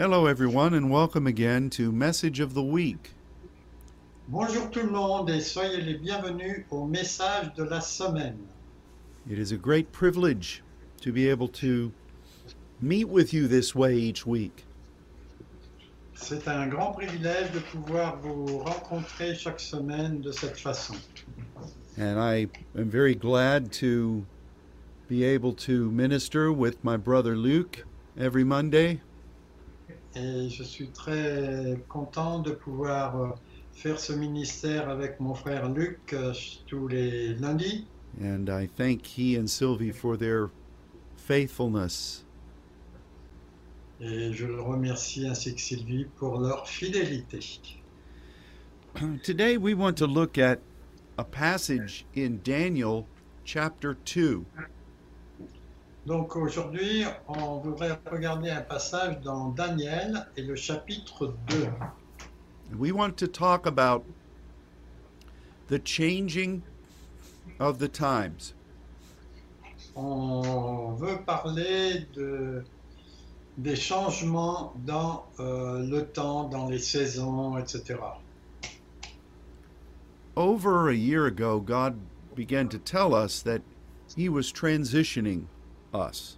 Hello, everyone, and welcome again to Message of the Week. Bonjour tout le monde et soyez les bienvenus au message de la semaine. It is a great privilege to be able to meet with you this way each week. C'est un grand privilège de pouvoir vous rencontrer chaque semaine de cette façon. And I am very glad to be able to minister with my brother Luke every Monday. Et je suis très content de pouvoir euh, faire ce ministère avec mon frère Luc euh, tous les lundis. And I thank he and Sylvie for their faithfulness. Et je le remercie ainsi que Sylvie pour leur fidélité. Today we want to look at a passage in Daniel chapter 2. Donc aujourd'hui, on voudrait regarder un passage dans Daniel et le chapitre 2. We want to talk about the changing of the times. On veut parler de, des changements dans euh, le temps, dans les saisons, etc. Over a year ago, God began to tell us that He was transitioning us.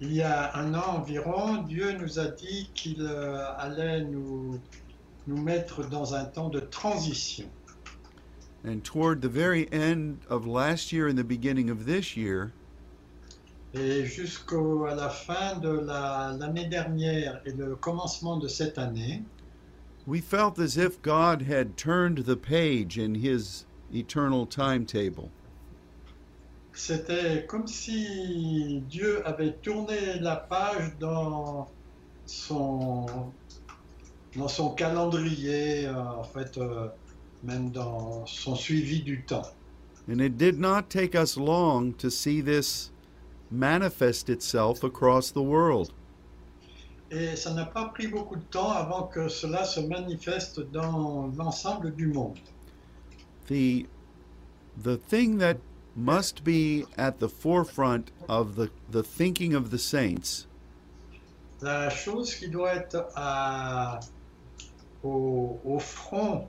Il y a un an environ, Dieu nous a dit qu'il euh, allait nous, nous mettre dans un temps de transition. And toward the very end of last year and the beginning of this year, Et jusqu'à la fin de la- dernière et le commencement de cette année, we felt as if God had turned the page in His eternal timetable. C'était comme si Dieu avait tourné la page dans son, dans son calendrier, euh, en fait, euh, même dans son suivi du temps. And it did not take us long to see this manifest itself across the world. Et ça n'a pas pris beaucoup de temps avant que cela se manifeste dans l'ensemble du monde. The the thing that must be at the forefront of the, the thinking of the saints. La chose qui doit être à- au, au front,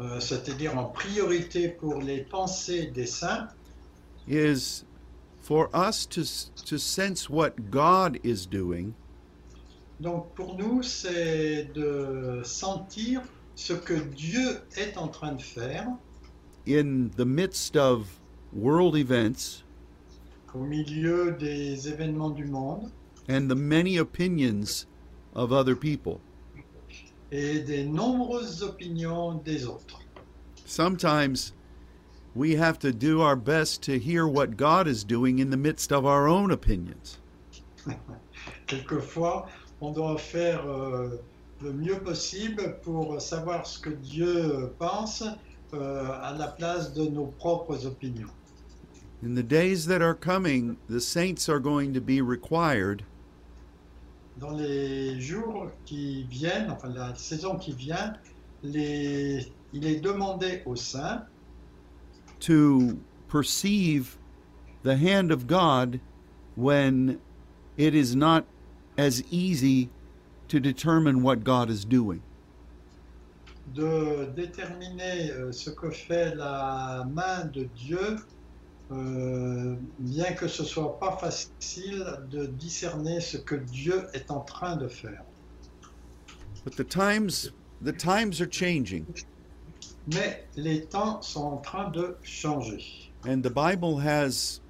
euh, c'est-à-dire en priorité pour les pensées des saints, is for us to to sense what God is doing. donc pour nous, c'est de sentir ce que Dieu est en train de faire in the midst of world events au milieu des événements du monde and the many opinions of other people. et des nombreuses opinions des autres. Sometimes we have to do our best to hear what God is doing in the midst of our own opinions. Quelquefois, on doit faire euh, le mieux possible pour savoir ce que Dieu pense Euh, à la place de nos propres opinions. In the days that are coming, the saints are going to be required Dans les jours qui viennent, enfin la saison qui vient, les- il est demandé aux saints to perceive the hand of God when it is not as easy to determine what God is doing. De déterminer euh, ce que fait la main de Dieu, euh, bien que ce soit pas facile de discerner ce que Dieu est en train de faire. But the times the times are changing Mais les temps sont en train de changer. and the Bible has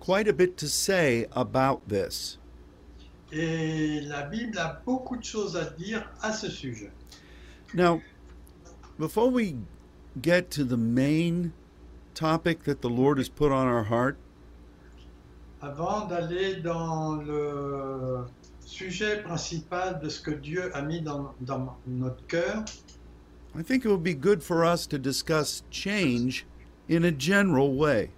quite a bit to say about this. Et la Bible a beaucoup de choses à dire à ce sujet. Now, before we get to the main topic that the Lord has put on our heart, Avant d'aller dans le sujet principal de ce que Dieu a mis dans, dans notre cœur, I think it would be good for us to discuss change in a general way.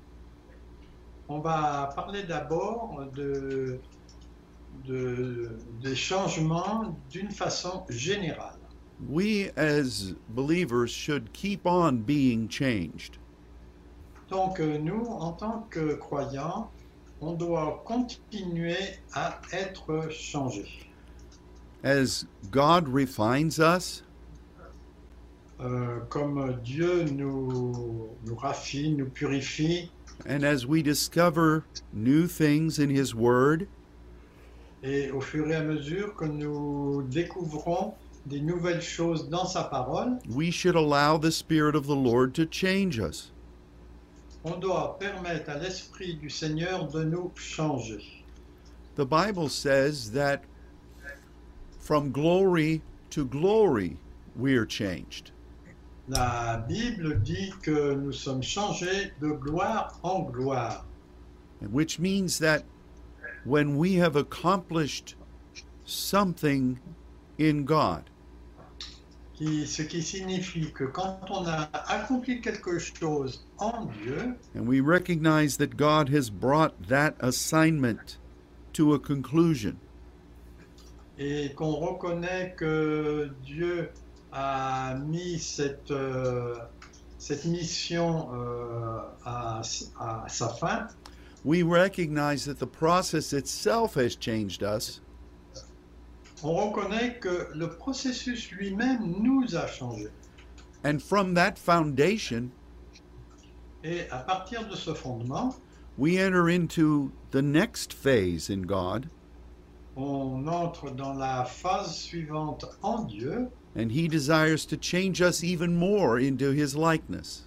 on va parler d'abord de, de- des changements d'une façon générale. We as believers should keep on being changed. Donc nous, en tant que croyants, on doit continuer à être changés. as God refines us, Euh, comme Dieu nous, nous raffine, nous purifie, and as we discover new things in His Word, et au fur et à mesure que nous découvrons des nouvelles choses dans sa parole, we should allow the Spirit of the Lord to change us. on doit permettre à l'Esprit du Seigneur de nous changer. The Bible says that from glory to glory we are changed. La Bible dit que nous sommes changés de gloire en gloire, which means that when we have accomplished something in God, qui, ce qui signifie que quand on a accompli quelque chose en Dieu, and we recognize that God has brought that assignment to a conclusion, et qu'on reconnaît que Dieu a mis cette, euh, cette mission euh, à, à sa fin, we recognize that the process itself has changed us, on reconnaît que le processus lui-même nous a changés. and from that foundation, Et à partir de ce fondement, we enter into the next phase in God, on entre dans la phase suivante en Dieu, and He desires to change us even more into His likeness.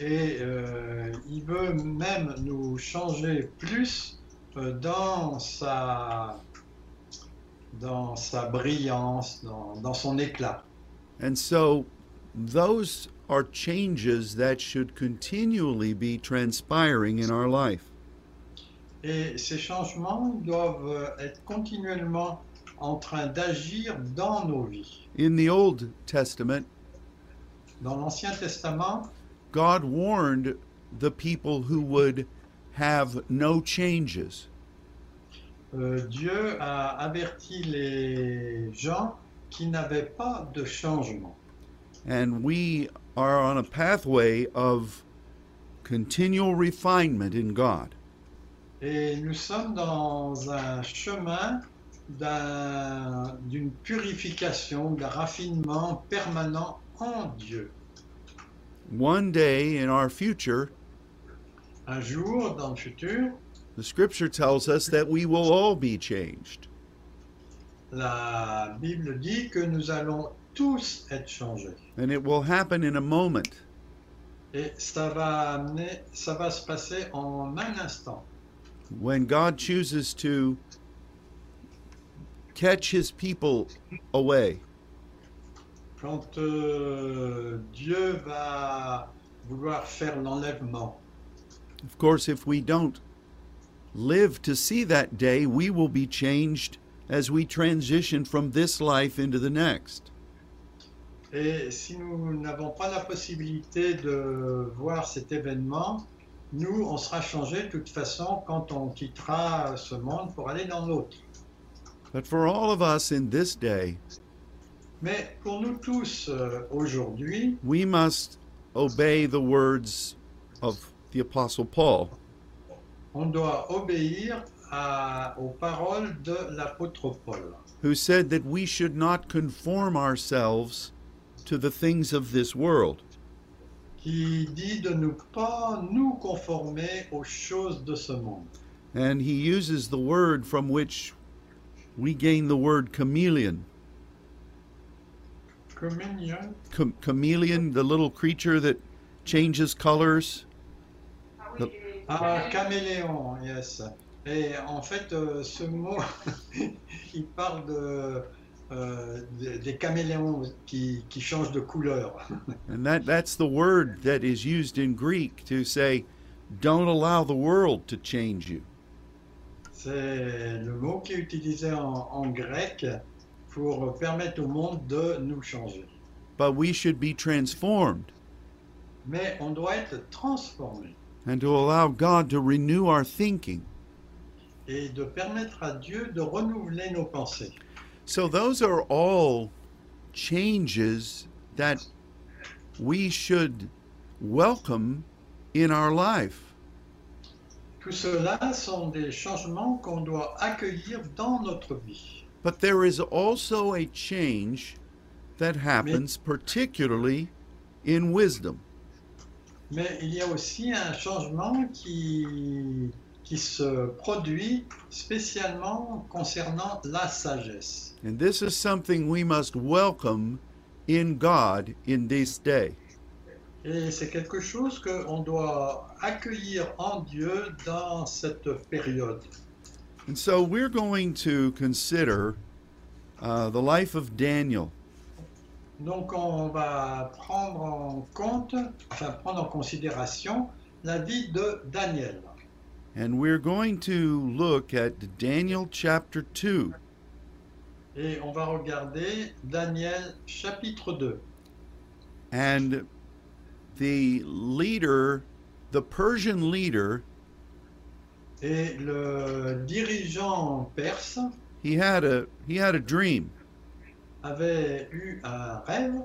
et euh, il veut même nous changer plus euh, dans sa dans sa brillance, dans, dans son éclat. And so, those are changes that should continually be transpiring in our life. Et ces changements doivent euh, être continuellement en train d'agir dans nos vies. In the Old Testament, Dans l'Ancien Testament, God warned the people who would have no changes. Euh, Dieu a averti les gens qui n'avaient pas de changement. And we are on a pathway of continual refinement in God. Et nous sommes dans un chemin d'un- d'une purification, d'un raffinement permanent en Dieu. One day in our future, Un jour, dans le futur, the scripture tells us that we will all be changed. la Bible dit que nous allons tous être changés. And it will happen in a moment. Et ça va amener, ça va se passer en un instant. when God chooses to catch his people away. Quand euh, Dieu va vouloir faire l'enlèvement. Of course, if we don't live to see that day, we will be changed as we transition from this life into the next. Et si nous n'avons pas la possibilité de voir cet événement, nous, on sera changé de toute façon quand on quittera ce monde pour aller dans l'autre. But for all of us in this day, Mais pour nous tous euh, aujourd'hui, we must obey the words of the Apostle Paul. On doit obéir à- aux paroles de l'apôtre Paul, who said that we should not conform ourselves to the things of this world, qui dit de ne pas nous conformer aux choses de ce monde. and he uses the word from which we gain the word chameleon. Communion. Ch- chameleon, the little creature that changes colors. Ah, caméléon, yes. Et en fait, euh, ce mot, il parle de, euh, des caméléons qui, qui changent de couleur. And that, that's the word that is used in Greek to say, don't allow the world to change you. C'est le mot qui est utilisé en, en grec pour permettre au monde de nous changer. But we should be transformed Mais on doit être transformé and to allow God to renew our thinking. et de permettre à Dieu de renouveler nos pensées. So, those are all changes that we should welcome in our life. Tout cela sont des changements qu'on doit accueillir dans notre vie. But there is also a change that happens, particularly in wisdom. Mais il y a aussi un changement qui, qui se produit spécialement concernant la sagesse. And this is something we must welcome in God in this day. Et c'est quelque chose qu'on doit accueillir en Dieu dans cette période. And so we're going to consider uh, the life of Daniel. Donc on va prendre en compte, enfin prendre en considération la vie de Daniel. And we're going to look at Daniel chapter 2. Et on va regarder Daniel chapitre 2. And the leader, the Persian leader, Et le dirigeant perse he had a he had a dream. Avait eu un rêve.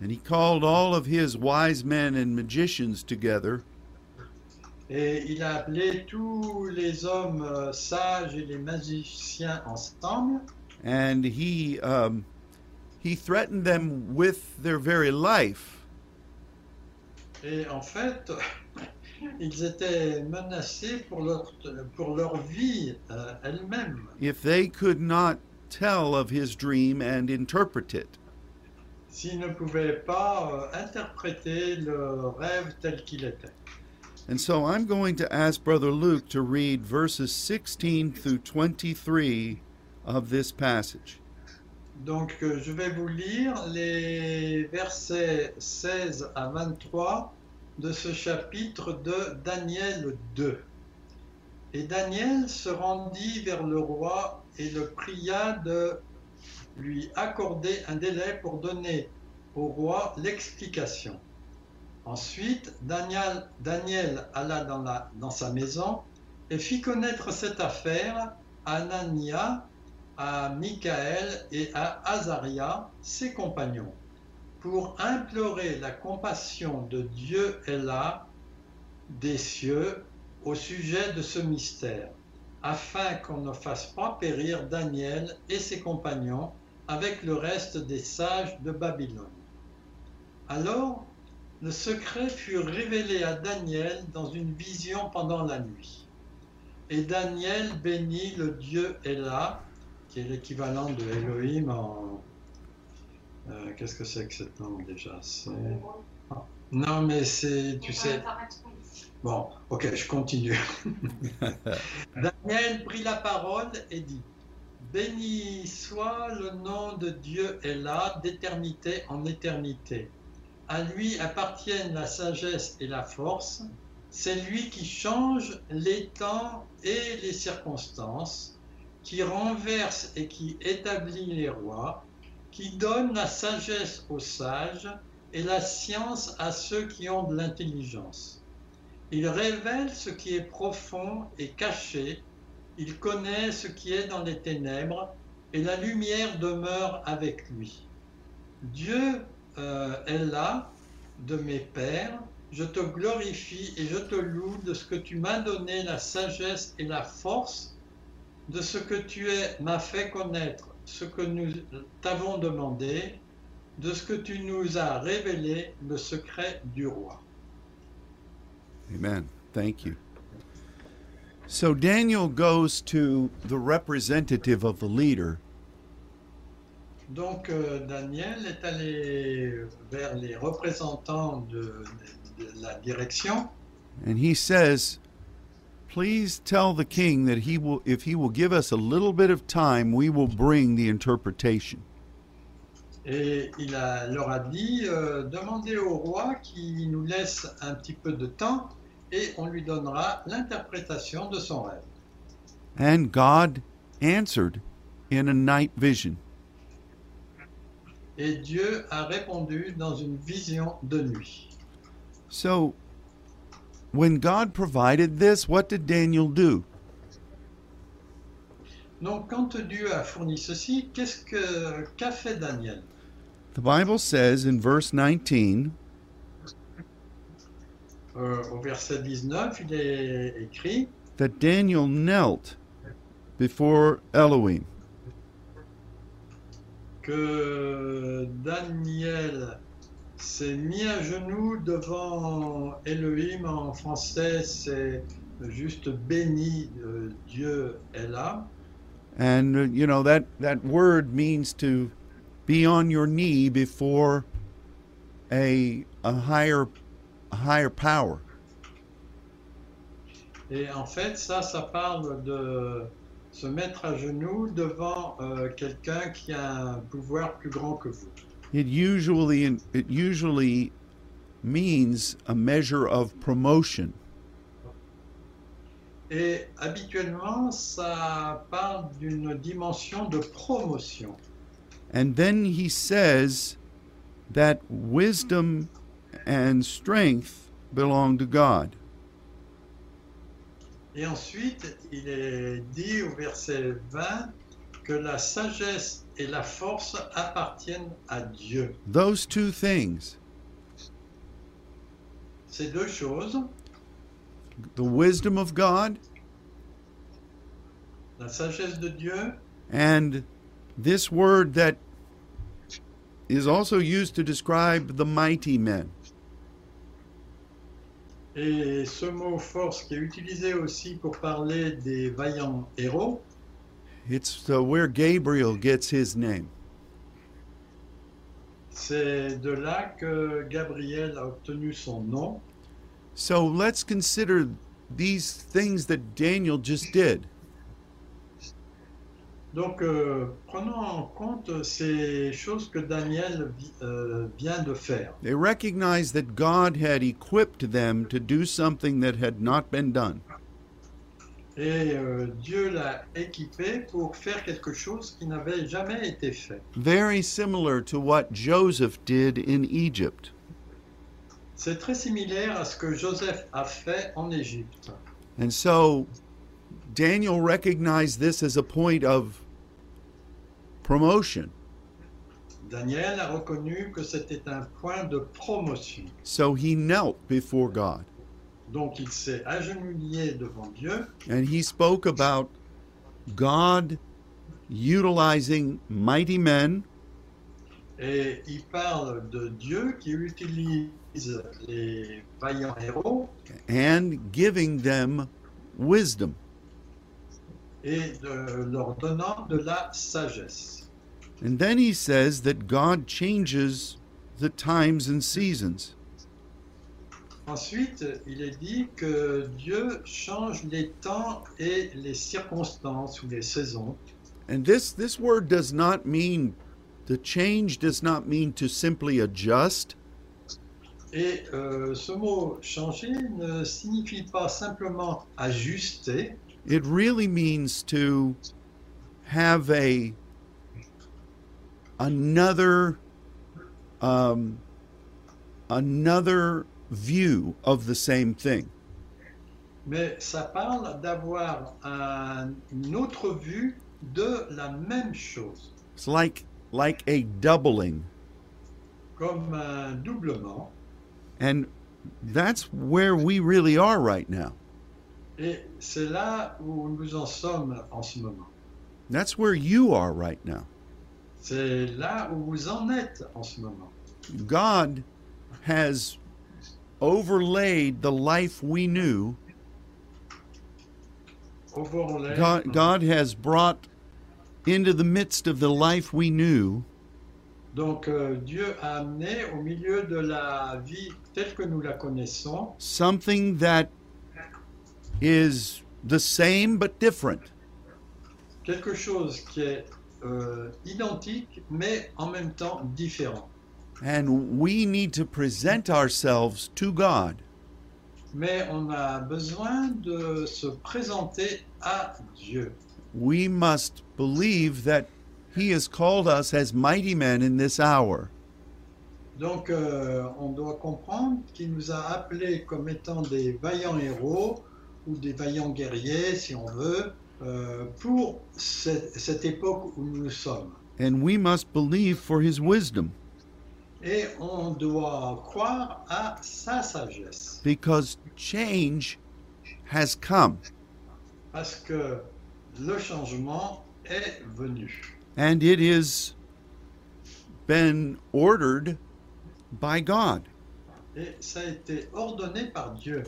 And he called all of his wise men and magicians together. Et il a appelé tous les hommes euh, sages et les magiciens ensemble. And he um, he threatened them with their very life. Et en fait ils étaient menacés pour leur, pour leur vie euh, elle-même. If they could not tell of his dream and interpret it. s'ils ne pouvaient pas euh, interpréter le rêve tel qu'il était. And so I'm going to ask Brother Luke to read verses 16 through 23 of this passage. Donc euh, je vais vous lire les versets 16 à 23 de ce chapitre de Daniel 2. Et Daniel se rendit vers le roi et le pria de lui accorder un délai pour donner au roi l'explication. Ensuite, Daniel, alla dans, sa maison et fit connaître cette affaire à Anania, à Michaël et à Azaria, ses compagnons, pour implorer la compassion de Dieu et là des cieux au sujet de ce mystère, afin qu'on ne fasse pas périr Daniel et ses compagnons avec le reste des sages de Babylone. Alors, le secret fut révélé à Daniel dans une vision pendant la nuit. Et Daniel bénit le Dieu Ella, qui est l'équivalent de Elohim en... euh, Qu'est-ce que c'est que ce nom déjà? C'est- Non, mais c'est, tu sais... Bon, ok, je continue. Daniel prit la parole et dit Béni soit le nom de Dieu est là d'éternité en éternité. À lui appartiennent la sagesse et la force. C'est lui qui change les temps et les circonstances, qui renverse et qui établit les rois, qui donne la sagesse aux sages et la science à ceux qui ont de l'intelligence. Il révèle ce qui est profond et caché, il connaît ce qui est dans les ténèbres, et la lumière demeure avec lui. Dieu euh, est là, de mes pères, je te glorifie et je te loue de ce que tu m'as donné la sagesse et la force, de ce que tu es, m'as fait connaître ce que nous t'avons demandé, de ce que tu nous as révélé le secret du roi. Amen. Thank you. So Daniel goes to the representative of the leader Donc euh, Daniel est allé vers les représentants de, de la direction and he says, Please tell the king that he will if he will give us a little bit of time, we will bring the interpretation. Et il a- leur a dit euh, demandez au roi qu'il nous laisse un petit peu de temps et on lui donnera l'interprétation de son rêve. And God answered in a night vision. Et Dieu a répondu dans une vision de nuit. So when God provided this, what did Daniel do? Donc quand Dieu a fourni ceci, qu'est-ce que qu'a fait Daniel? The Bible says in verse 19, Euh, Au verset 19, il est écrit that Daniel knelt before Elohim. que Daniel s'est mis à genoux devant Elohim. En français, c'est juste béni euh, Dieu est là. And uh, you know that that word means to be on your knee before a a higher a higher power. Et en fait, ça, ça parle de se mettre à genoux devant euh, quelqu'un qui a un pouvoir plus grand que vous. It usually it usually means a measure of promotion. Et habituellement, ça parle d'une dimension de promotion. And then he says that wisdom and strength belong to God. Et ensuite, il est dit au verset 20 que la sagesse et la force appartiennent à Dieu. Those two things, Ces deux choses, the wisdom of God la sagesse de Dieu and this word that is also used to describe the mighty men. et ce mot force qui est utilisé aussi pour parler des vaillants héros, It's uh, where Gabriel gets his name. c'est de là que Gabriel a obtenu son nom. So let's consider these things that Daniel just did. Donc euh, prenons en compte ces choses que Daniel euh, vient de faire. They recognized that God had equipped them to do something that had not been done. Et euh, Dieu l'a équipé pour faire quelque chose qui n'avait jamais été fait. Very similar to what Joseph did in Egypt. C'est très similaire à ce que Joseph a fait en Égypte. And so Daniel recognized this as a point of promotion. Daniel a reconnu que c'était un point de promotion. So he knelt before God Donc il s'est agenouillé devant Dieu and he spoke about God utilizing mighty men et il parle de Dieu qui utilise les vaillants héros and giving them wisdom. Et de leur donnant de la sagesse. And then he says that God changes the times and seasons. Ensuite, il est dit que Dieu change les temps et les circonstances ou les saisons. And this this word does not mean the change does not mean to simply adjust. Et euh, ce mot changer ne signifie pas simplement ajuster, It really means to have a another um, another view of the same thing. mais ça parle d'avoir un- une autre vue de la même chose, It's like like a doubling. comme un doublement. And that's where we really are right now. Et c'est là où nous en sommes en ce moment. That's where you are right now. C'est là où vous en êtes en ce moment. God has overlaid the life we knew. God, God has brought into the midst of the life we knew Donc euh, Dieu a amené au milieu de la vie telle que nous la connaissons something that is the same but different. quelque chose qui est euh, identique mais en même temps différent. And we need to present ourselves to God Mais on a besoin de se présenter à Dieu. we must believe that He has called us as mighty men in this hour. Donc euh, on doit comprendre qu'il nous a appelés comme étant des vaillants héros ou des vaillants guerriers si on veut euh, pour cette, cette époque où nous sommes. And we must believe for His wisdom Et on doit croire à sa sagesse. because change has come. Parce que le changement est venu. And it is been ordered by God. Et ça a été ordonné par Dieu.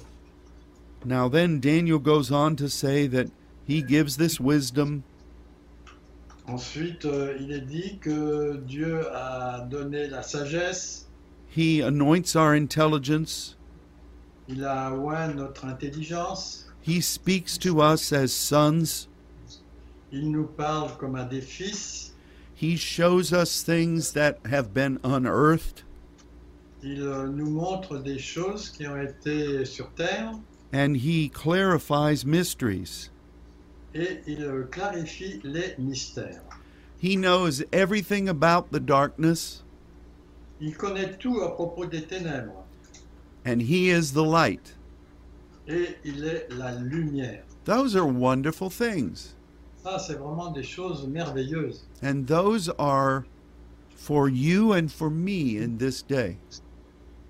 Now, then, Daniel goes on to say that he gives this wisdom Ensuite, euh, il est dit que Dieu a donné la sagesse, He anoints our intelligence. il a oint notre intelligence, He speaks to us as sons. il nous parle comme à des fils, He shows us things that have been unearthed. il euh, nous montre des choses qui ont été sur terre And he clarifies mysteries. et il clarifie les mystères. He knows everything about the darkness, Il connaît tout à propos des ténèbres and he is the light. et il est la lumière. Those are wonderful things. Ça, c'est vraiment des choses merveilleuses. And those are for you and for me in this day.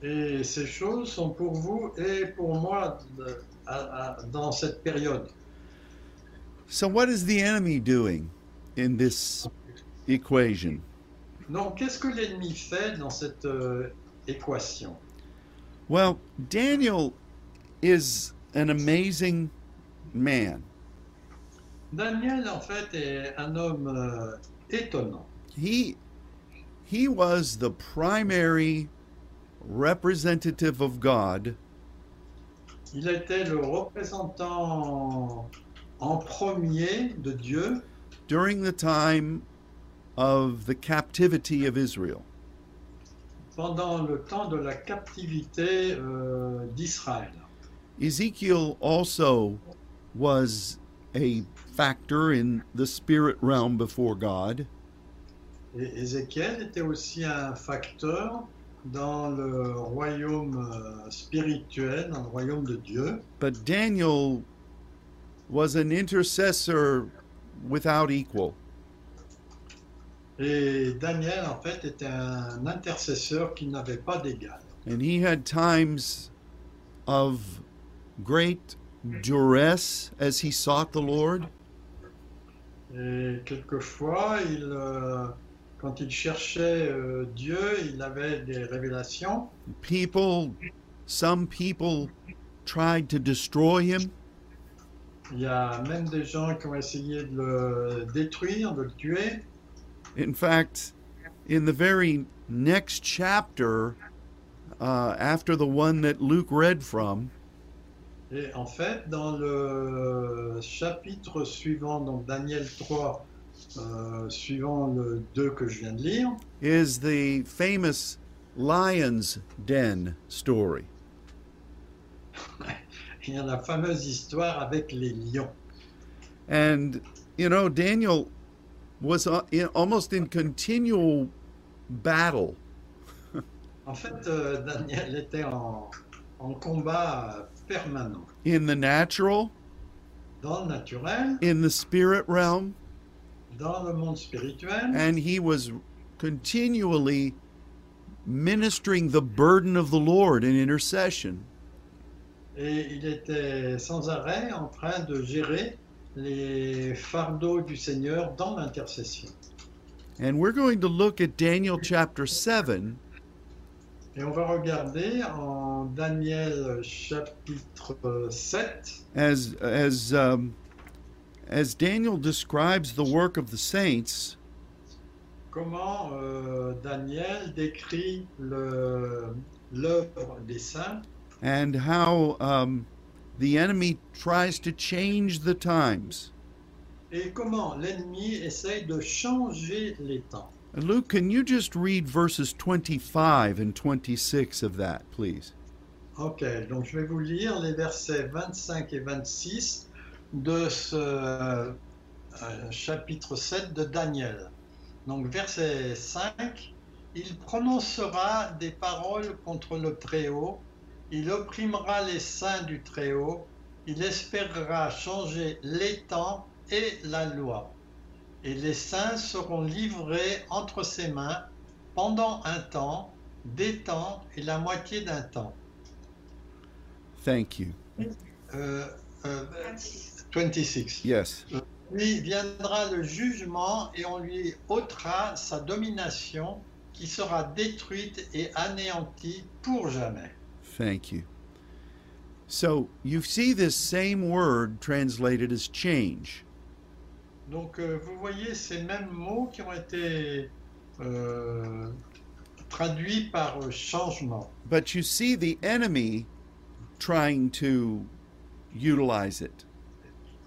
Et ces choses sont pour vous et pour moi de- à- à- dans cette période. So, what is the enemy doing in this equation? Donc, qu'est-ce que l'ennemi fait dans cette euh, équation? Well, Daniel is an amazing man. Daniel, en fait, est un homme euh, étonnant. He he was the primary representative of God Il était le représentant en premier de Dieu during the time of the captivity of Israel. pendant le temps de la captivité euh, d'Israël. Ezekiel also was a factor in the spirit realm before God. Et Ézéchiel était aussi un facteur dans le royaume euh, spirituel, dans le royaume de Dieu. But Daniel was an intercessor without equal. Et Daniel, en fait, était un intercesseur qui n'avait pas d'égal. And he had times of great duress as he sought the Lord. Et quelquefois, il, euh, quand il cherchait euh, Dieu, il avait des révélations. People, some people tried to destroy him, Il y a même des gens qui ont essayé de le détruire, de le tuer. In fact, in the very next chapter, uh, after the one that Luke read from, Et en fait, dans le chapitre suivant, donc Daniel 3, euh, suivant le 2 que je viens de lire, is the famous lion's den story? il y a la fameuse histoire avec les lions. And, you know, Daniel was uh, in, almost in continual battle. En fait, euh, Daniel était en, en combat permanent. In the natural, dans le naturel, in the spirit realm, dans le monde spirituel, and he was continually ministering the burden of the Lord in intercession. et il était sans arrêt en train de gérer les fardeaux du Seigneur dans l'intercession. And we're going to look at Daniel chapter 7 Et on va regarder en Daniel chapitre 7, as as um, as Daniel describes the work of the saints. comment euh, Daniel décrit l'œuvre des saints and how um, the enemy tries to change the times. et comment l'ennemi essaye de changer les temps. Luke, can you just read verses 25 and 26 of that, please? Ok, donc je vais vous lire les versets 25 et 26 de ce euh, chapitre 7 de Daniel. Donc verset 5, il prononcera des paroles contre le Très-Haut, il opprimera les saints du Très-Haut, il espérera changer les temps et la loi. Et les saints seront livrés entre ses mains pendant un temps, des temps et la moitié d'un temps. Thank you. Euh, euh, 26. Yes. Puis viendra le jugement et on lui ôtera sa domination qui sera détruite et anéantie pour jamais. Thank you. So you see this same word translated as change. Donc euh, vous voyez ces mêmes mots qui ont été euh, traduits par euh, changement. But you see the enemy trying to utilize it.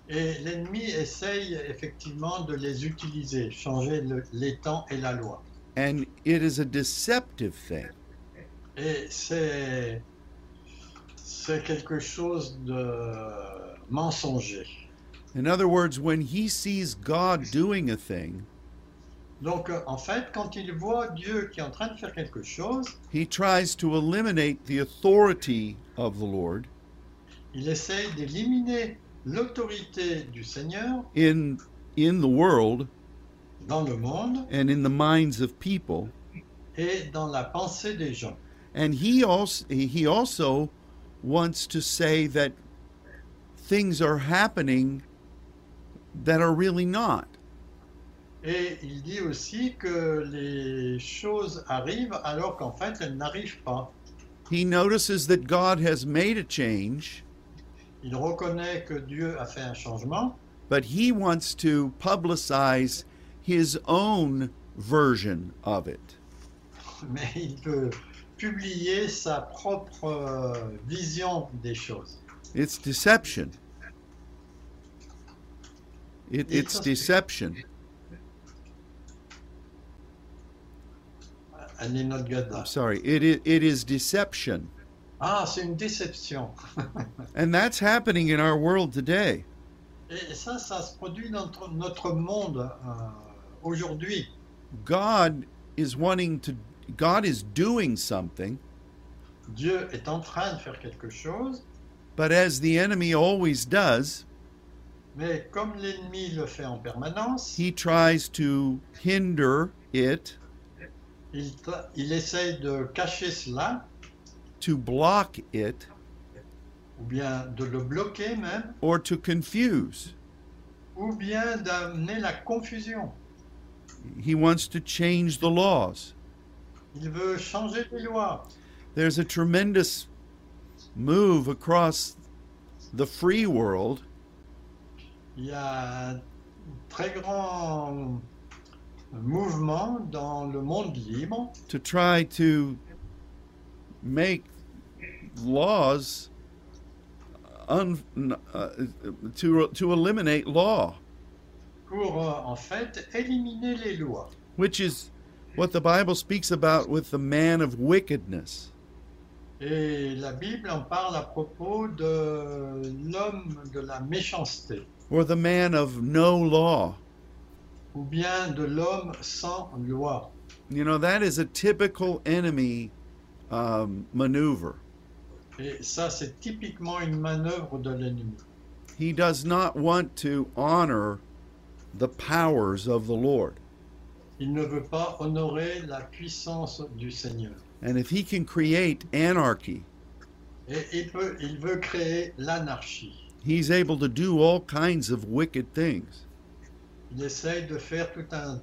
Et l'ennemi essaye effectivement de les utiliser, changer le- les temps et la loi. And it is a deceptive thing. Et c'est c'est quelque chose de mensonger. In other words, when he sees God doing a thing, Donc en fait, quand il voit Dieu qui est en train de faire quelque chose, he tries to eliminate the authority of the Lord il essaye d'éliminer l'autorité du Seigneur in in the world dans le monde and in the minds of people. et dans la pensée des gens. And he also he also wants to say that things are happening that are really not. Et il dit aussi que les choses arrivent alors qu'en fait elles n'arrivent pas. He notices that God has made a change, Il reconnaît que Dieu a fait un changement, but he wants to publicize his own version of it. mais il veut publier sa propre vision des choses. It's deception. It, it's deception. Est notre gada. I'm sorry. It is, it is deception. Ah, c'est une déception. And that's happening in our world today. Et ça, ça se produit dans notre- notre monde euh, aujourd'hui. God is wanting to, God is doing something, Dieu est en train de faire quelque chose, but as the enemy always does, mais comme l'ennemi le fait en permanence, he tries to hinder it, il, il essaye de cacher cela, to block it, ou bien de le bloquer même, or to confuse. ou bien d'amener la confusion. He wants to change the laws. Il veut changer les lois. There's a tremendous move across the free world Il y a un très grand mouvement dans le monde libre to try to make laws un, uh, to to eliminate law, pour euh, en fait éliminer les lois. which is what the Bible speaks about with the man of wickedness. Et la Bible en parle à propos de l'homme de la méchanceté, or the man of no law. ou bien de l'homme sans loi. You know, that is a typical enemy um, maneuver. Et ça, c'est typiquement une manœuvre de l'ennemi. He does not want to honor the powers of the Lord. Il ne veut pas honorer la puissance du Seigneur. And if he can create anarchy, Et il, il veut créer l'anarchie. he's able to do all kinds of wicked things. Il essaye de faire tout un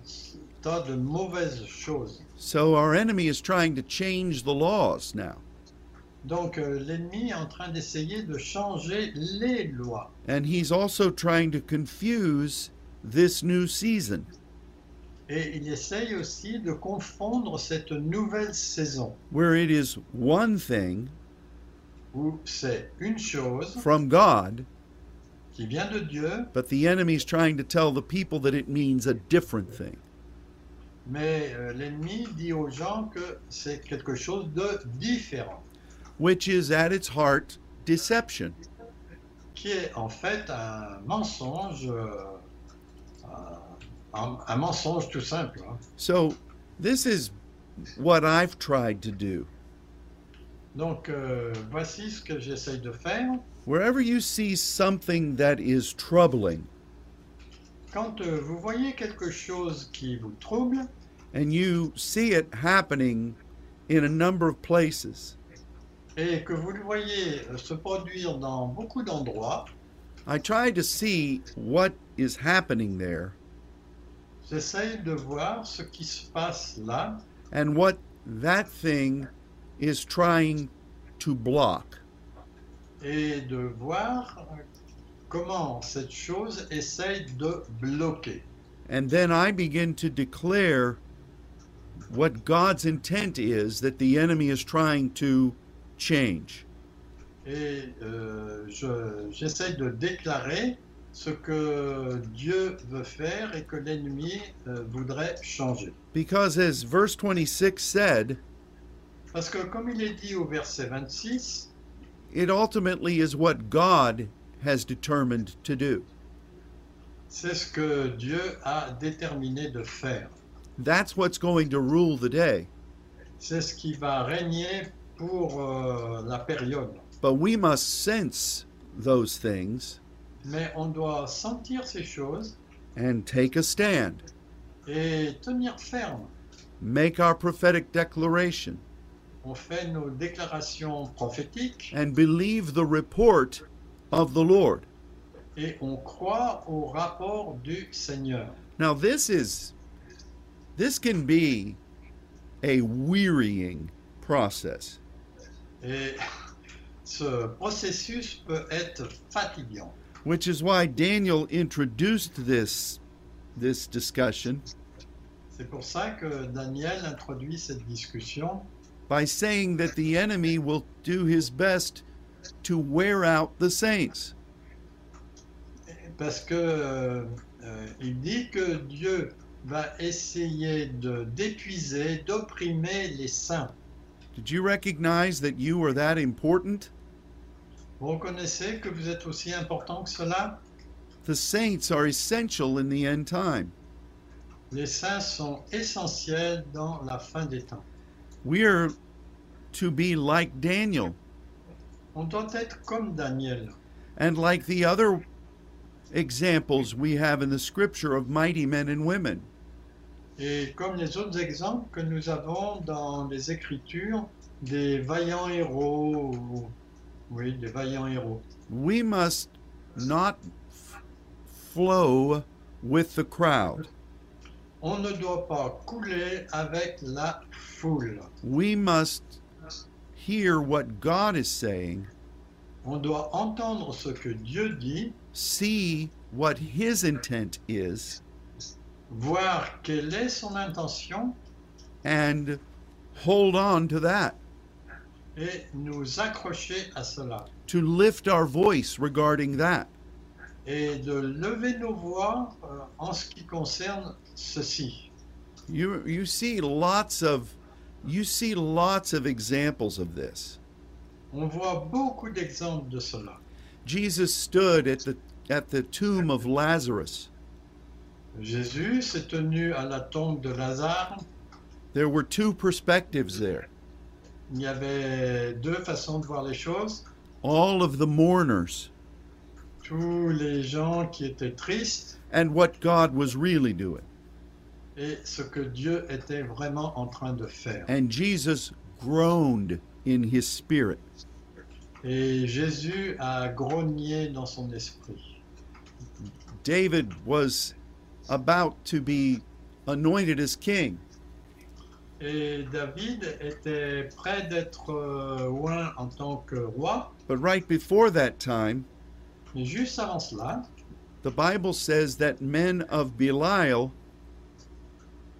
tas de mauvaises choses. So our enemy is trying to change the laws now. Donc euh, l'ennemi est en train d'essayer de changer les lois. And he's also trying to confuse this new season. Et il essaye aussi de confondre cette nouvelle saison where it is one thing où c'est une chose from God, qui vient de Dieu, but the enemy's trying to tell the people that it means a different thing. Mais euh, l'ennemi dit aux gens que c'est quelque chose de différent, which is at its heart deception. qui est en fait un mensonge, euh, un, un mensonge tout simple. hein. So, this is what I've tried to do. Donc euh, voici ce que j'essaye de faire. Wherever you see something that is troubling Quand euh, vous voyez quelque chose qui vous trouble and you see it happening in a number of places, et que vous le voyez euh, se produire dans beaucoup d'endroits, I try to see what is happening there j'essaye de voir ce qui se passe là and what that thing is trying to block. et de voir euh, comment cette chose essaye de bloquer. And then I begin to declare what God's intent is that the enemy is trying to change. Et euh, je- j'essaye de déclarer ce que Dieu veut faire et que l'ennemi euh, voudrait changer. Because as verse 26 said, Parce que comme il est dit au verset 26, it ultimately is what God has determined to do. c'est ce que Dieu a déterminé de faire. That's what's going to rule the day. C'est ce qui va régner pour euh, la période. But we must sense those things Mais on doit sentir ces choses and take a stand, et tenir ferme. make our prophetic declaration, On fait nos déclarations prophétiques and believe the report of the Lord. et on croit au rapport du Seigneur. Now this is this can be a wearying process. Et ce processus peut être fatigant. which is why Daniel introduced this this discussion C'est pour ça que Daniel introduit cette discussion by saying that the enemy will do his best to wear out the saints. parce que euh, il dit que Dieu va essayer de d'épuiser, d'opprimer les saints. Did you recognize that you are that important? Vous reconnaissez que vous êtes aussi important que cela The saints are essential in the end time. Les saints sont essentiels dans la fin des temps. We are to be like Daniel On doit être comme Daniel. and like the other examples we have in the scripture of mighty men and women. Et comme les autres exemples que nous avons dans les Écritures, des vaillants héros, ou- oui, des vaillants héros. We must not flow with the crowd. On ne doit pas couler avec la foule. we must hear what God is saying, On doit entendre ce que Dieu dit, see what His intent is, voir quelle est son intention and hold on to that, et nous accrocher à cela. to lift our voice regarding that. Et de lever nos voix euh, en ce qui concerne ceci. You, you see lots of you see lots of examples of this. On voit beaucoup d'exemples de cela. Jesus stood at the at the tomb of Lazarus. Jésus s'est tenu à la tombe de Lazare. There were two perspectives there. Il y avait deux façons de voir les choses. All of the mourners Tous les gens qui étaient tristes and what God was really doing. Et ce que Dieu était vraiment en train de faire. And Jesus groaned in his spirit. Et Jésus a grogné dans son esprit. David was about to be anointed as king, Et David était prêt d'être euh, oint en tant que roi. but right before that time, Mais juste avant cela, the Bible says that men of Belial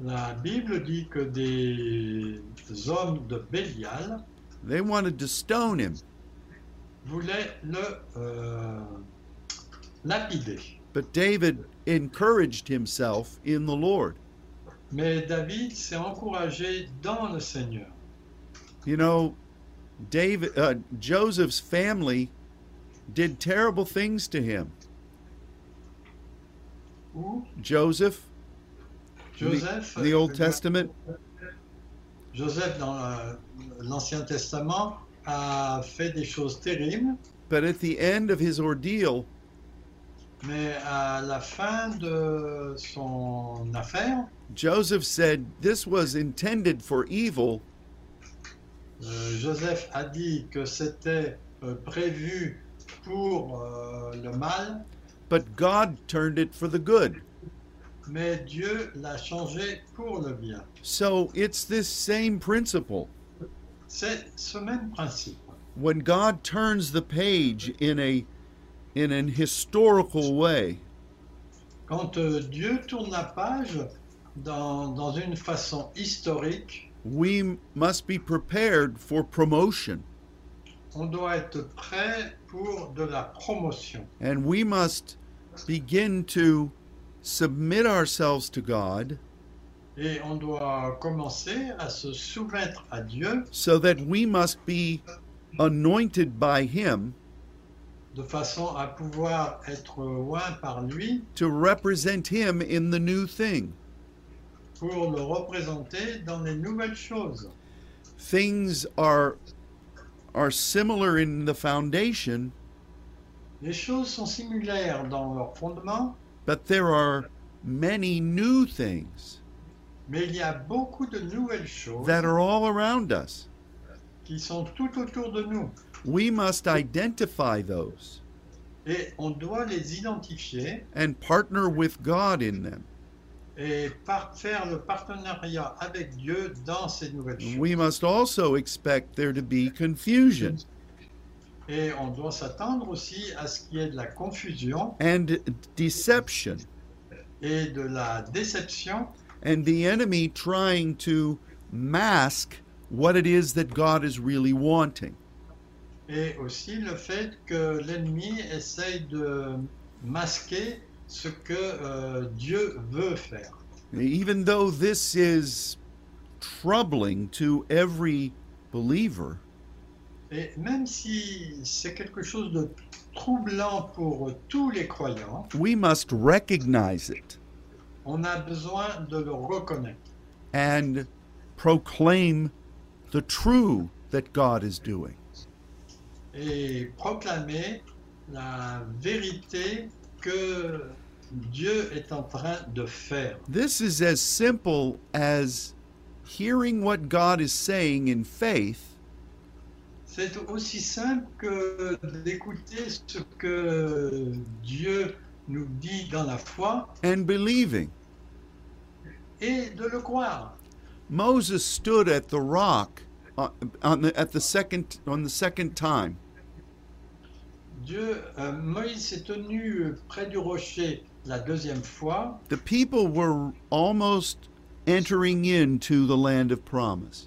la Bible dit que des hommes de Bélial they wanted to stone him, voulaient le euh, lapider. but David encouraged himself in the Lord. Mais David s'est encouragé dans le Seigneur. You know, David uh, Joseph's family did terrible things to him. Ou Joseph, Joseph, the Old Testament, Joseph dans euh, l'Ancien Testament a fait des choses terribles, but at the end of his ordeal, mais à la fin de son affaire, Joseph said this was intended for evil, euh, Joseph a dit que c'était euh, prévu pour euh, le mal, but God turned it for the good. Mais Dieu l'a changé pour le bien. So it's this same principle. C'est ce même principe. When God turns the page in a in an historical way, Quand euh, Dieu tourne la page dans, dans une façon historique, we must be prepared for promotion on doit être prêt pour de la promotion. and we must begin to submit ourselves to God Et on doit commencer à se soumettre à Dieu so that we must be anointed by him de façon à pouvoir être oint par lui to represent him in the new thing. pour le représenter dans les nouvelles choses. Things are are similar in the foundation, Les choses sont similaires dans leur fondement, but there are many new things mais il y a beaucoup de nouvelles choses that are all around us. qui sont tout autour de nous. We must identify those Et on doit les identifier and partner with God in them. et par faire le partenariat avec Dieu dans ces nouvelles choses. We must also expect there to be confusion Et on doit s'attendre aussi à ce qu'il y ait de la confusion and deception et de la déception and the enemy trying to mask what it is that God is really wanting. et aussi le fait que l'ennemi essaye de masquer ce que euh, Dieu veut faire. Even though this is troubling to every believer, Et même si c'est quelque chose de troublant pour tous les croyants, we must recognize it on a besoin de le reconnaître and proclaim the true that God is doing. et proclamer la vérité que Dieu est en train de faire. This is as simple as hearing what God is saying in faith C'est aussi simple que d'écouter ce que Dieu nous dit dans la foi and believing. et de le croire. Moses stood at the rock on, on the, at the second on the second time Dieu, euh, Moïse s'est tenu près du rocher la deuxième fois. the people were almost entering into the land of promise.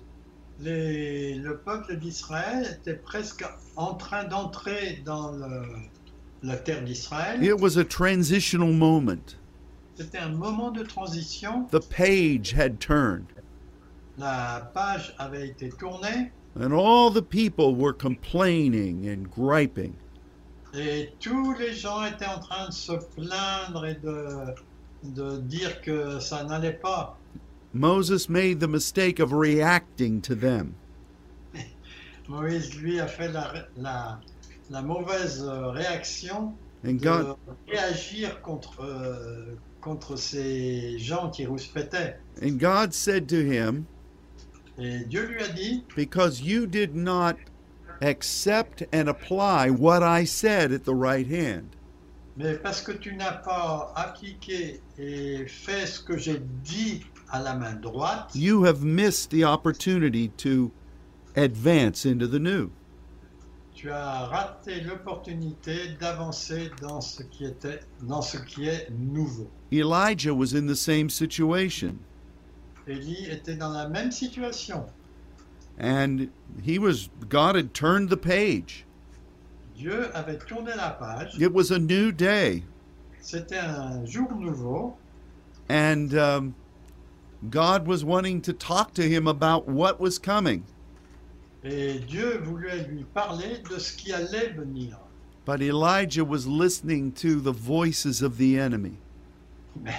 Les- le peuple d'Israël était presque en train d'entrer dans le- la terre d'Israël. It was a transitional moment. C'était un moment de transition. The page had turned, La page avait été tournée and all the people were complaining and griping. et tous les gens étaient en train de se plaindre et de, de dire que ça n'allait pas. Moses made the mistake of reacting to them. Moïse, lui, a fait la, la- la mauvaise euh, réaction And de God réagir contre, euh, contre ces gens qui rouspétaient. and God said to him, Et Dieu lui a dit, because you did not accept and apply what I said at the right hand. mais parce que tu n'as pas appliqué et fait ce que j'ai dit à la main droite, You have missed the opportunity to advance into the new. tu as raté l'opportunité d'avancer dans ce qui était, dans ce qui est nouveau. Elijah was in the same situation, Élie était dans la même situation. and he was God had turned the page. Dieu avait tourné la page. It was a new day, C'était un jour nouveau. and um, God was wanting to talk to him about what was coming. Et Dieu voulait lui parler de ce qui allait venir. But Elijah was listening to the voices of the enemy. Mais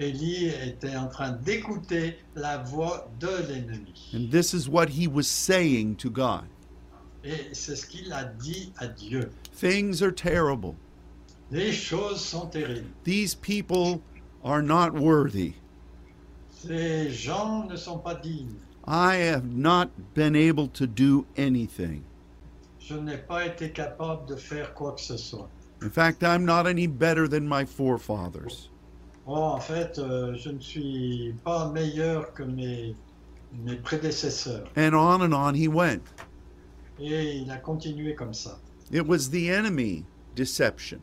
Élie était en train d'écouter la voix de l'ennemi. And this is what he was saying to God. Et c'est ce qu'il a dit à Dieu. Things are terrible. Les choses sont terribles. These people are not worthy. Ces gens ne sont pas dignes. I have not been able to do anything. Je n'ai pas été capable de faire quoi que ce soit. In fact, I'm not any better than my forefathers. Oh, en fait, euh, je ne suis pas meilleur que mes, mes prédécesseurs. And on and on he went. Et il a continué comme ça. It was the enemy deception.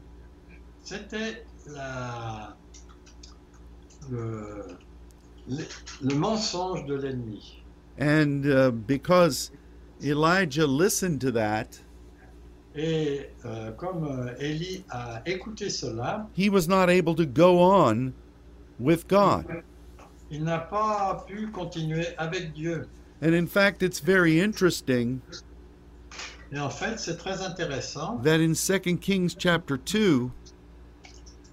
C'était la, le, le, le mensonge de l'ennemi. And uh, because Elijah listened to that, Et euh, comme euh, Élie a écouté cela, he was not able to go on with God. il n'a pas pu continuer avec Dieu. And in fact, it's very interesting Et en fait, c'est très intéressant that in 2 Kings chapter 2,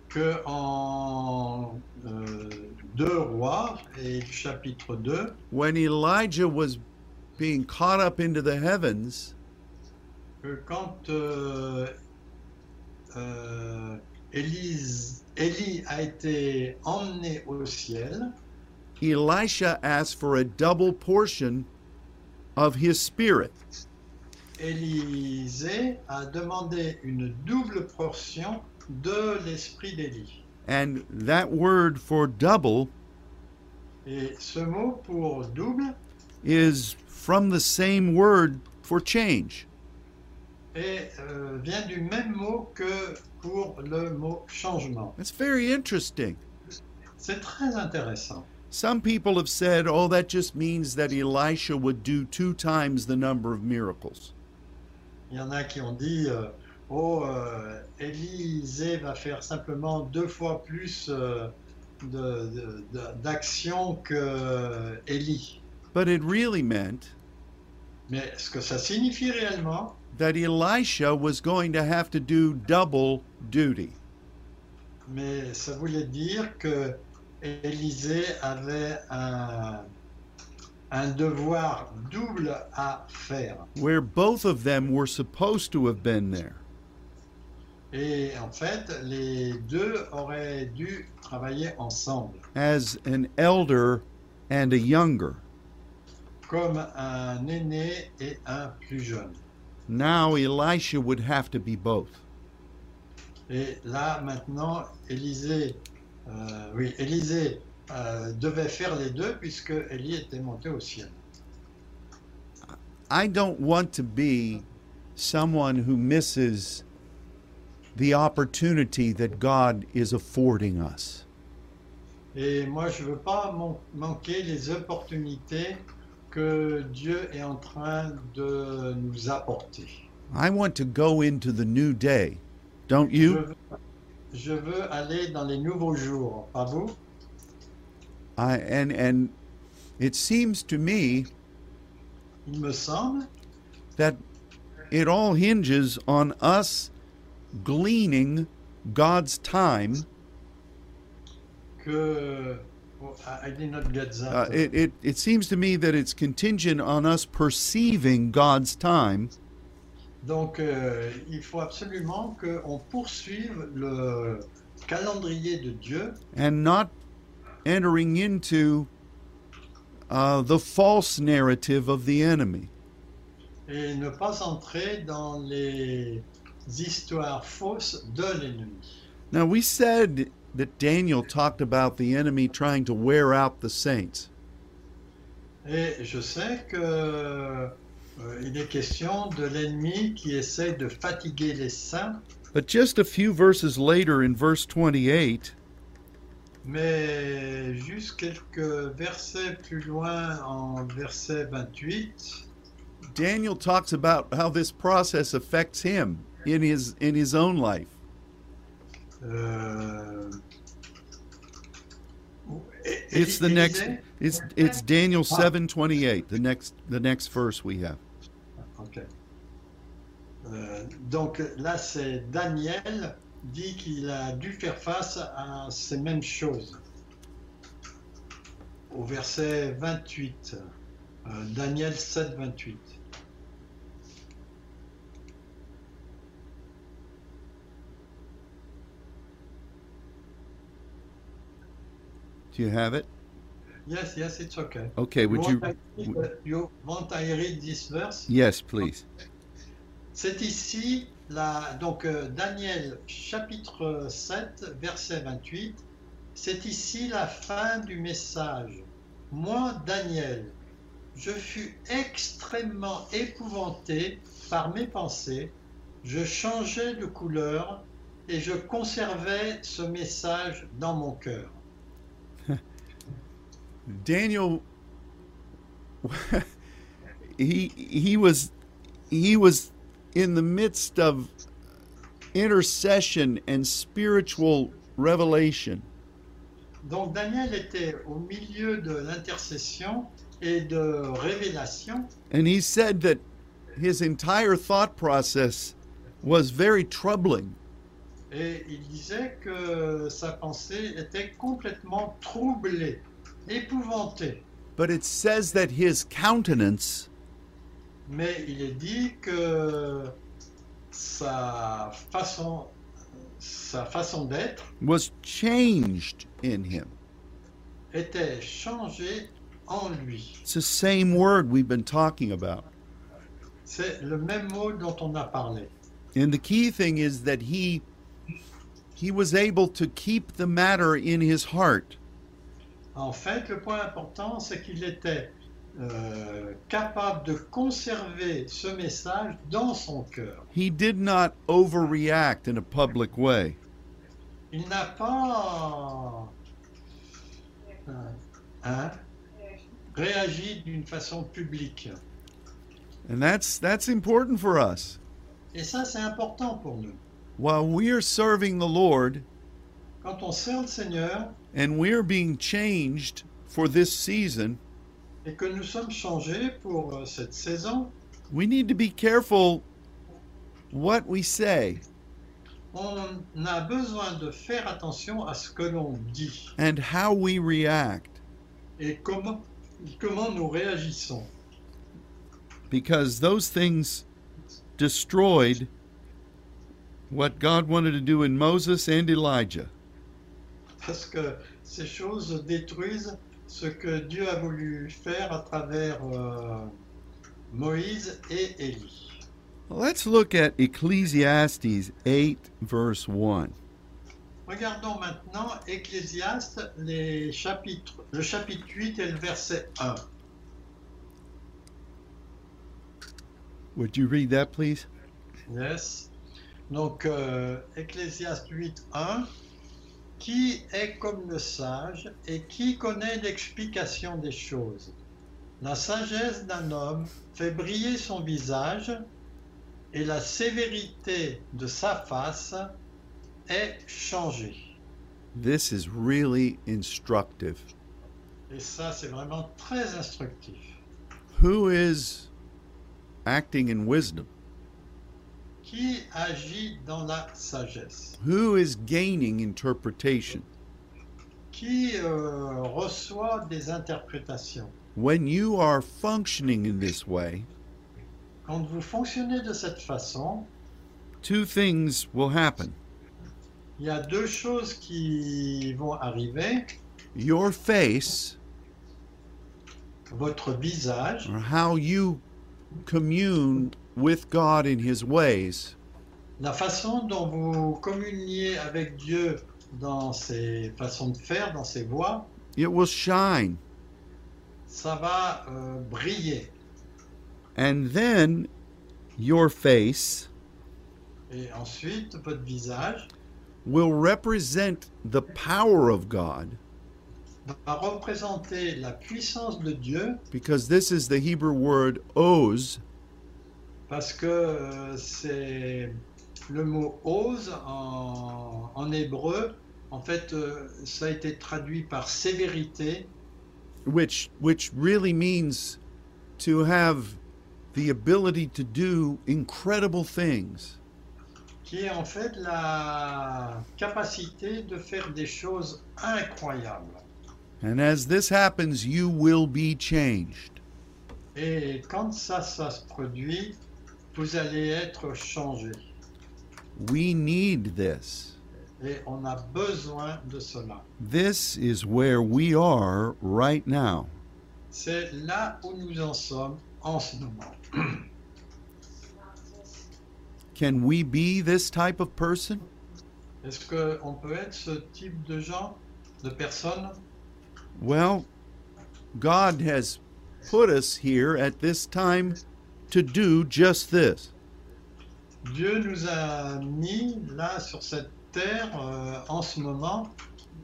que en euh, 2 rois et chapitre 2, when Elijah was being caught up into the heavens, que quand euh, euh, Élise- Élie a été emmené au ciel, Elisha asked for a double portion of his spirit. Élisée a demandé une double portion de l'esprit d'Élie. And that word for double Et ce mot pour double is from the same word for change. est, euh, vient du même mot que pour le mot changement. That's very interesting. C'est très intéressant. Some people have said, oh, that just means that Elisha would do two times the number of miracles. Il y en a qui ont dit euh, Oh, euh, Élisée va faire simplement deux fois plus euh, d'actions que Élie. But it really meant Mais ce que ça signifie réellement, that Elisha was going to have to do double duty. mais ça voulait dire que Élisée avait un, un devoir double à faire. where both of them were supposed to have been there. Et en fait, les deux auraient dû travailler ensemble, as an elder and a younger. comme un aîné et un plus jeune. Now Elisha would have to be both. Et là, maintenant, Élisée, euh, oui, Élisée euh, devait faire les deux puisque Élie était monté au ciel. I don't want to be someone who misses the opportunity that God is affording us. Et moi, je veux pas man- manquer les opportunités que Dieu est en train de nous apporter. I want to go into the new day. Don't Je you? veux, je veux aller dans les nouveaux jours, pas vous? I and and it seems to me Il me semble that it all hinges on us gleaning God's time que... oh, I I did not get that. Uh, it, it, it seems to me that it's contingent on us perceiving God's time Donc, euh, il faut absolument qu'on poursuive le calendrier de Dieu and not entering into uh, the false narrative of the enemy. et ne pas entrer dans les histoires fausses de l'ennemi. Now, we said that Daniel talked about the enemy trying to wear out the saints. Et je sais que euh, il est question de l'ennemi qui essaie de fatiguer les saints, But just a few verses later, in verse 28, mais juste quelques versets plus loin, en verset 28, Daniel talks about how this process affects him in his in his own life? et- It's the next it's it's Daniel 7:28, the next the next verse we have. Ok. Euh, donc là, c'est Daniel dit qu'il a dû faire face à ces mêmes choses. Au verset 28, euh, Daniel 7, 28. Do you have it? Yes, yes, it's okay. Okay, would you want, I you want I read this verse? Yes, please. C'est ici, la, donc euh, Daniel chapitre 7, verset 28. C'est ici la fin du message. Moi, Daniel, je fus extrêmement épouvanté par mes pensées, je changeais de couleur et je conservais ce message dans mon cœur. Daniel he he was he was in the midst of intercession and spiritual revelation. Donc Daniel était au milieu de l'intercession et de révélation And he said that his entire thought process was very troubling. et il disait que sa pensée était complètement troublée, épouvantée. But it says that his countenance Mais il est dit que sa façon, sa façon d'être was changed in him. était changée en lui. It's the same word we've been talking about. C'est le même mot dont on a parlé. And the key thing is that he he was able to keep the matter in his heart. En fait, le point important, c'est qu'il était euh, capable de conserver ce message dans son cœur. He did not overreact in a public way. Il n'a pas euh, hein, réagi d'une façon publique. And that's that's important for us. Et ça, c'est important pour nous. While we are serving the Lord Quand on sert le Seigneur and we're being changed for this season, et que nous sommes changés pour euh, cette saison, we need to be careful what we say. On a besoin de faire attention à ce que l'on dit. And how we react. Et comment, comment nous réagissons. because those things destroyed what God wanted to do in Moses and Elijah. Parce que ces choses détruisent ce que Dieu a voulu faire à travers euh, Moïse et Élie. Let's look at Ecclesiastes 8, verse 1. Regardons maintenant Ecclésiaste, les chapitres, le chapitre 8 et le verset 1. Would you read that, please? Yes. Donc, euh, Ecclésiaste 8, 1. Qui est comme le sage et qui connaît l'explication des choses La sagesse d'un homme fait briller son visage et la sévérité de sa face est changée. This is really instructive. Et ça, c'est vraiment très instructif. Who is acting in wisdom? Qui agit dans la sagesse? Who is gaining interpretation? Qui euh, reçoit des interprétations? When you are functioning in this way, Quand vous fonctionnez de cette façon, two things will happen. il y a deux choses qui vont arriver. Your face, Votre visage, or how you commune with God in His ways, la façon dont vous communiez avec Dieu dans ses façons de faire, dans ses voies, it will shine. ça va euh, briller. And then your face Et ensuite, votre visage will represent the power of God va représenter la puissance de Dieu because this is the Hebrew word oz, parce que euh, c'est le mot ose en, en hébreu. En fait, euh, ça a été traduit par sévérité, which which really means to have the ability to do incredible things. qui est en fait la capacité de faire des choses incroyables. And as this happens, you will be changed. Et quand ça, ça se produit, vous allez être changé. We need this. Et on a besoin de cela. This is where we are right now. C'est là où nous en sommes en ce moment. Can we be this type of person? Est-ce qu'on peut être ce type de gens de personnes Well, God has put us here at this time to do just this. Dieu nous a mis là sur cette terre euh, en ce moment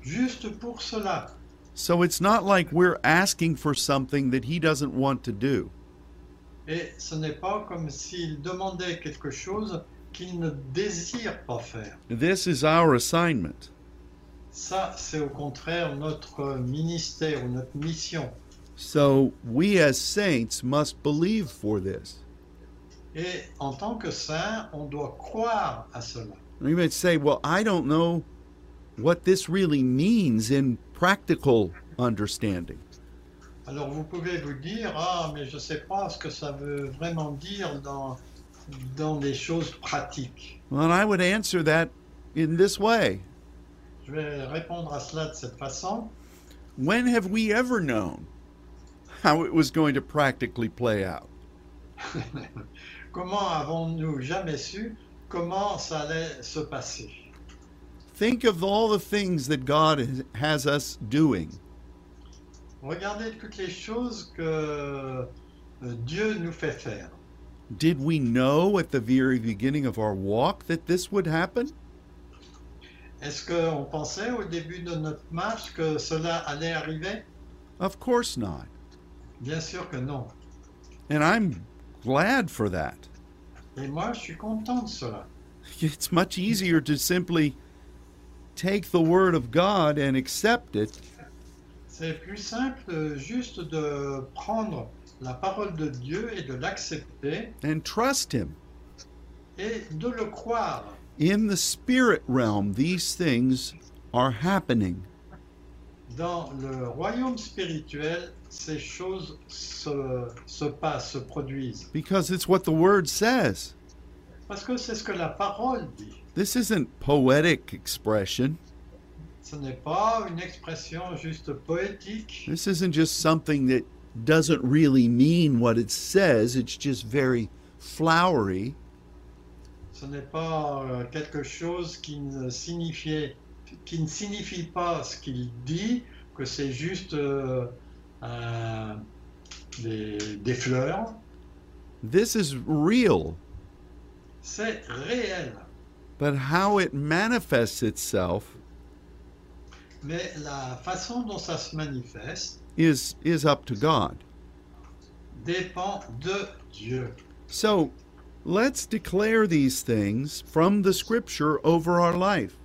juste pour cela. So it's not like we're asking for something that He doesn't want to do. Et ce n'est pas comme s'il demandait quelque chose qu'il ne désire pas faire. This is our assignment. Ça, c'est au contraire notre ministère ou notre mission. So we as saints must believe for this. Et en tant que saint, on doit croire à cela. You might say, well, I don't know what this really means in practical understanding. Alors vous pouvez vous dire, ah, mais je ne sais pas ce que ça veut vraiment dire dans, dans les choses pratiques. Well, I would answer that in this way Je vais répondre à cela de cette façon. When have we ever known how it was going to practically play out? Comment avons-nous jamais su comment ça allait se passer Think of all the things that God has- us doing. Regardez toutes les choses que euh, Dieu nous fait faire. Did we know at the very beginning of our walk that this would happen? Est-ce qu'on pensait au début de notre marche que cela allait arriver Of course not. Bien sûr que non. And I'm glad for that. Et moi, je suis content de cela. It's much easier to simply take the Word of God and accept it C'est plus simple juste de prendre la parole de Dieu et de l'accepter and trust Him. et de le croire. In the spirit realm, these things are happening. Dans le royaume spirituel, ces choses se, se passent, se produisent. because it's what the word says. Parce que c'est ce que la parole dit. This isn't poetic expression. Ce n'est pas une expression juste poétique. This isn't just something that doesn't really mean what it says. It's just very flowery. Ce n'est pas euh, quelque chose qui ne, signifiait, qui ne signifie pas ce qu'il dit, que c'est juste euh, Uh, des, des fleurs. This is real, C'est réel. but how it manifests itself Mais la façon dont ça se manifeste is is up to God. dépend de Dieu. So, let's declare these things from the scripture over our life.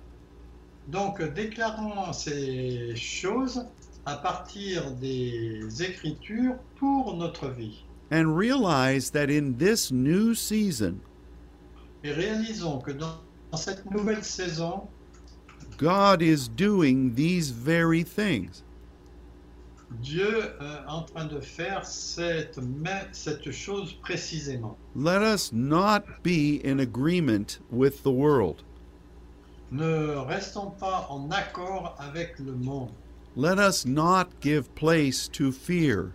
Donc déclarons ces choses à partir des Écritures pour notre vie. And realize that in this new season, Et réalisons que dans, dans cette nouvelle saison, God is doing these very things. Dieu euh, est en train de faire cette, cette chose précisément. Let us not be in agreement with the world. Ne restons pas en accord avec le monde. Let us not give place to fear.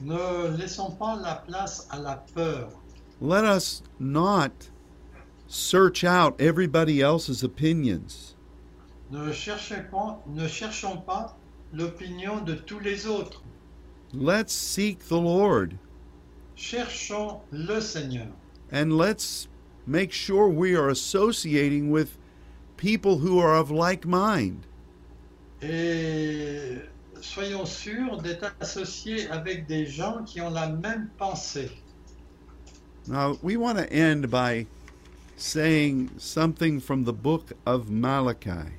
Ne laissons pas la place à la peur. Let us not search out everybody else's opinions. Ne, cherchez pas, ne cherchons pas l'opinion de tous les autres. Let's seek the Lord Cherchons le Seigneur. and let's make sure we are associating with people who are of like mind. Et soyons sûrs d'être associés avec des gens qui ont la même pensée. Now, we want to end by saying something from the book of Malachi.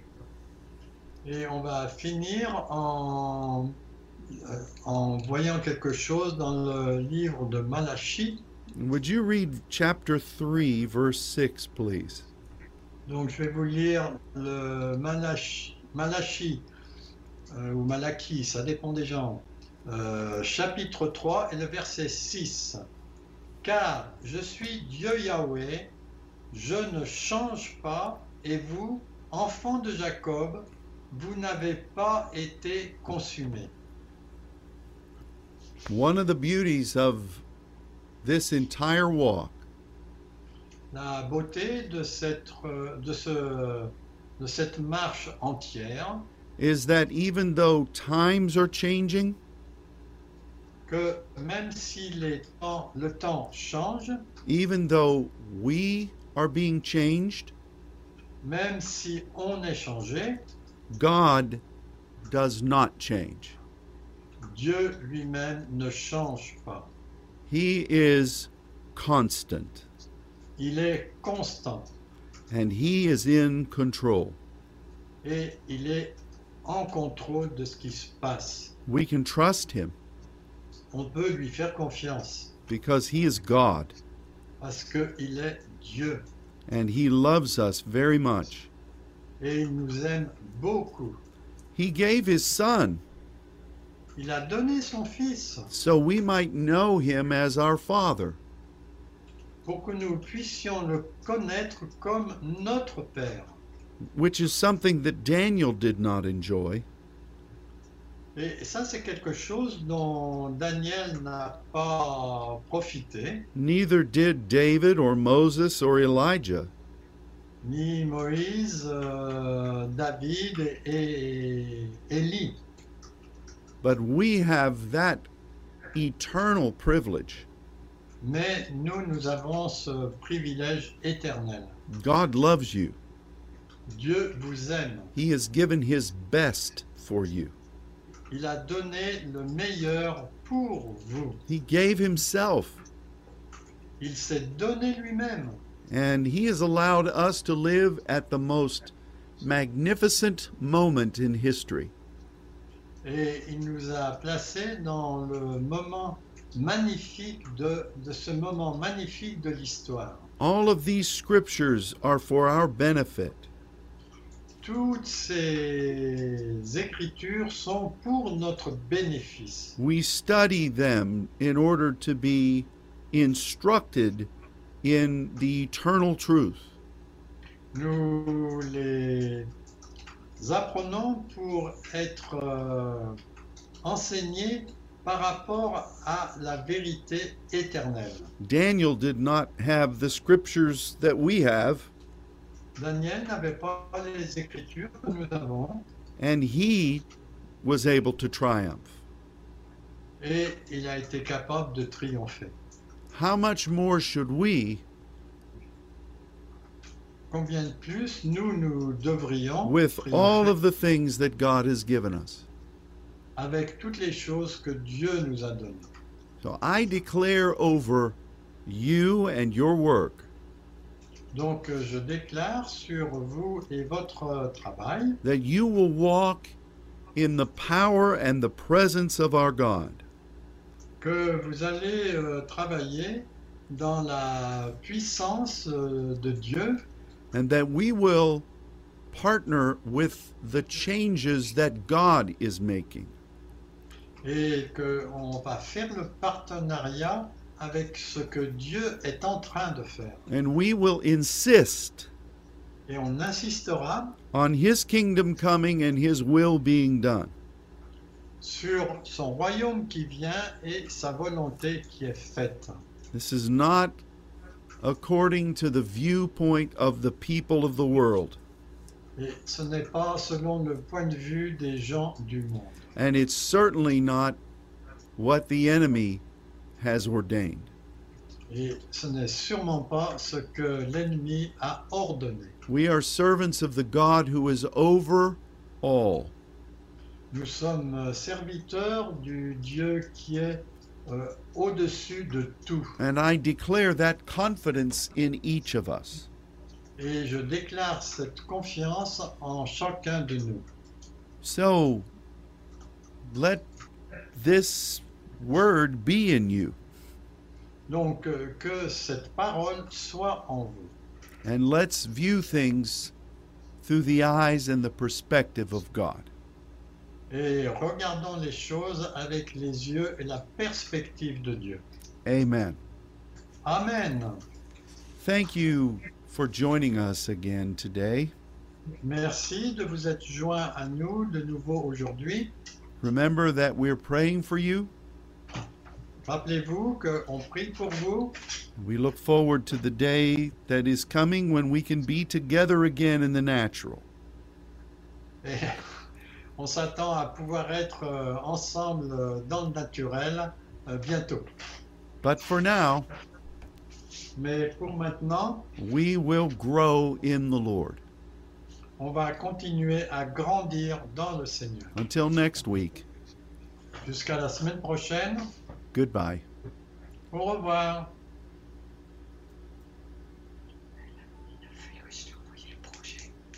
Et on va finir en, euh, en voyant quelque chose dans le livre de Malachie. Would you read chapter 3, verse 6, please? Donc je vais vous lire le Malachi, Malachi euh, ou Malachie, ça dépend des gens. Euh, chapitre 3 et le verset 6. Car je suis Dieu Yahweh, je ne change pas, et vous, enfants de Jacob, vous n'avez pas été consumés. One of the beauties of this entire walk La beauté de cette, euh, de ce, de cette marche entière, is that even though times are changing, que même si les temps- le temps change, even though we are being changed, même si on est changé, God does not change. Dieu lui-même ne change pas. He is constant Il est constant and He is in control. et il est en contrôle de ce qui se passe. We can trust Him On peut lui faire confiance because He is God parce qu'il est Dieu and He loves us very much. et il nous aime beaucoup. He gave His Son Il a donné son Fils so we might know Him as our Father. Pour que nous puissions le connaître comme notre Père. which is something that Daniel did not enjoy. Et ça, c'est quelque chose dont Daniel n'a pas profité, Neither did David or Moses or Elijah. ni Moïse, euh, David et Élie. But we have that eternal privilege. Mais nous, nous avons ce privilège éternel. God loves you. Dieu vous aime. He has given His best for you. Il a donné le meilleur pour vous. He gave Himself, Il s'est donné lui-même. and He has allowed us to live at the most magnificent moment in history. Et il nous a placés dans le moment magnifique de, de ce moment magnifique de l'histoire. All of these scriptures are for our benefit. Toutes ces écritures sont pour notre bénéfice. We study them in order to be instructed in the eternal truth. Nous les apprenons pour être euh, enseignés par rapport à la vérité éternelle. Daniel did not have the scriptures that we have, Daniel n'avait pas les écritures que nous avons and he was able to triumph. et il a été capable de triompher. How much more should we, Combien de plus nous, nous devrions, with triompher all of the things that God has given us? Avec toutes les choses que Dieu nous a données. So I declare over you and your work Donc euh, je déclare sur vous et votre euh, travail that you will walk in the power and the presence of our God. que vous allez euh, travailler dans la puissance euh, de Dieu and that we will partner with the changes that God is making. Et qu'on va faire le partenariat avec ce que Dieu est en train de faire. And we will insist Et on insistera on His kingdom coming and His will being done. sur son royaume qui vient et sa volonté qui est faite. This is not according to the viewpoint of the people of the world, Et ce n'est pas selon le point de vue des gens du monde. and it's certainly not what the enemy has ordained. Et ce n'est sûrement pas ce que l'ennemi a ordonné. We are servants of the God who is over all. Nous sommes euh, serviteurs du Dieu qui est euh, au-dessus de tout. And I declare that confidence in each of us. Et je déclare cette confiance en chacun de nous. So let this word be in you, Donc euh, que cette parole soit en vous. and let's view things through the eyes and the perspective of God. Et regardons les choses avec les yeux et la perspective de Dieu. Amen. Amen. Thank you for joining us again today. Merci de vous être joints à nous de nouveau aujourd'hui. Remember that we're praying for you. Rappelez-vous qu'on prie pour vous We look forward to the day that is coming when we can be together again in the natural. et On s'attend à pouvoir être euh, ensemble dans le naturel euh, bientôt. But for now, Mais pour maintenant, we will grow in the Lord. on va continuer à grandir dans le Seigneur. Until next week, Jusqu'à la semaine prochaine. goodbye. Au revoir.